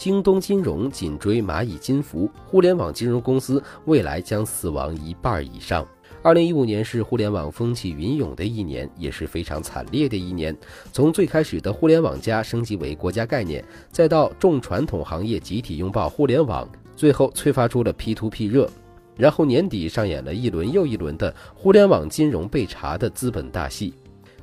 京东金融紧追蚂蚁金服，互联网金融公司未来将死亡一半以上。二零一五年是互联网风起云涌的一年，也是非常惨烈的一年。从最开始的互联网加升级为国家概念，再到众传统行业集体拥抱互联网，最后催发出了 P to P 热，然后年底上演了一轮又一轮的互联网金融被查的资本大戏。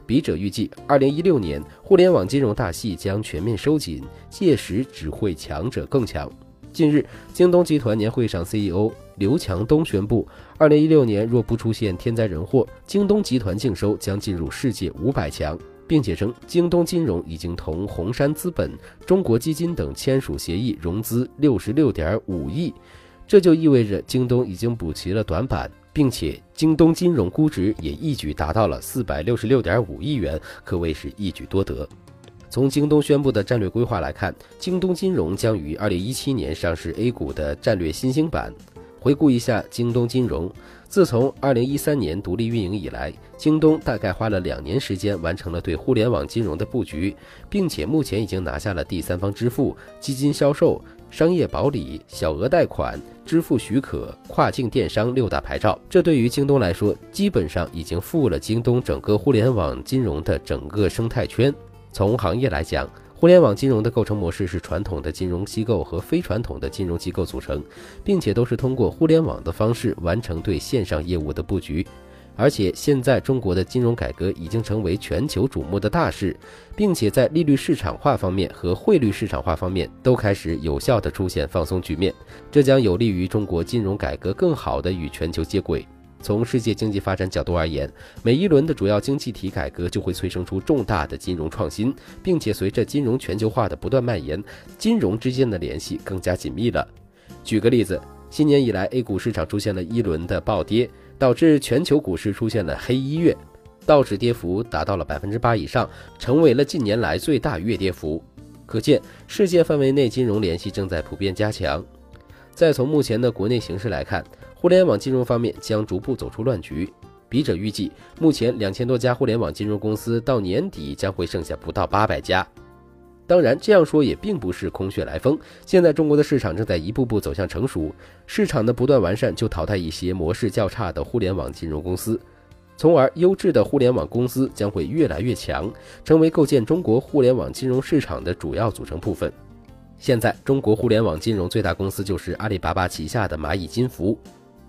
笔者预计，二零一六年互联网金融大戏将全面收紧，届时只会强者更强。近日，京东集团年会上，CEO。刘强东宣布，二零一六年若不出现天灾人祸，京东集团净收将进入世界五百强，并且称京东金融已经同红杉资本、中国基金等签署协议，融资六十六点五亿。这就意味着京东已经补齐了短板，并且京东金融估值也一举达到了四百六十六点五亿元，可谓是一举多得。从京东宣布的战略规划来看，京东金融将于二零一七年上市 A 股的战略新兴板。回顾一下京东金融，自从二零一三年独立运营以来，京东大概花了两年时间完成了对互联网金融的布局，并且目前已经拿下了第三方支付、基金销售、商业保理、小额贷款、支付许可、跨境电商六大牌照。这对于京东来说，基本上已经覆了京东整个互联网金融的整个生态圈。从行业来讲，互联网金融的构成模式是传统的金融机构和非传统的金融机构组成，并且都是通过互联网的方式完成对线上业务的布局。而且现在中国的金融改革已经成为全球瞩目的大事，并且在利率市场化方面和汇率市场化方面都开始有效的出现放松局面，这将有利于中国金融改革更好的与全球接轨。从世界经济发展角度而言，每一轮的主要经济体改革就会催生出重大的金融创新，并且随着金融全球化的不断蔓延，金融之间的联系更加紧密了。举个例子，新年以来，A 股市场出现了一轮的暴跌，导致全球股市出现了黑一月，道指跌幅达到了百分之八以上，成为了近年来最大月跌幅。可见，世界范围内金融联系正在普遍加强。再从目前的国内形势来看，互联网金融方面将逐步走出乱局。笔者预计，目前两千多家互联网金融公司到年底将会剩下不到八百家。当然，这样说也并不是空穴来风。现在中国的市场正在一步步走向成熟，市场的不断完善就淘汰一些模式较差的互联网金融公司，从而优质的互联网公司将会越来越强，成为构建中国互联网金融市场的主要组成部分。现在，中国互联网金融最大公司就是阿里巴巴旗下的蚂蚁金服。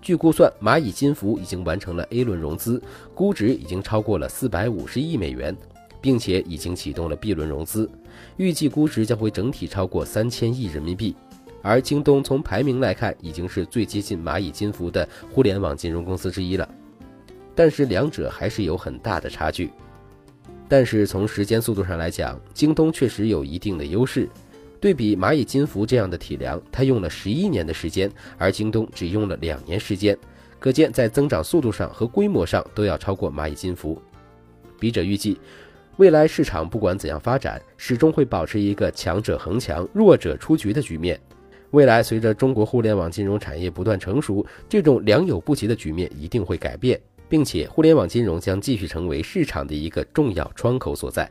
据估算，蚂蚁金服已经完成了 A 轮融资，估值已经超过了四百五十亿美元，并且已经启动了 B 轮融资，预计估值将会整体超过三千亿人民币。而京东从排名来看，已经是最接近蚂蚁金服的互联网金融公司之一了。但是两者还是有很大的差距。但是从时间速度上来讲，京东确实有一定的优势。对比蚂蚁金服这样的体量，它用了十一年的时间，而京东只用了两年时间，可见在增长速度上和规模上都要超过蚂蚁金服。笔者预计，未来市场不管怎样发展，始终会保持一个强者恒强、弱者出局的局面。未来随着中国互联网金融产业不断成熟，这种良莠不齐的局面一定会改变，并且互联网金融将继续成为市场的一个重要窗口所在。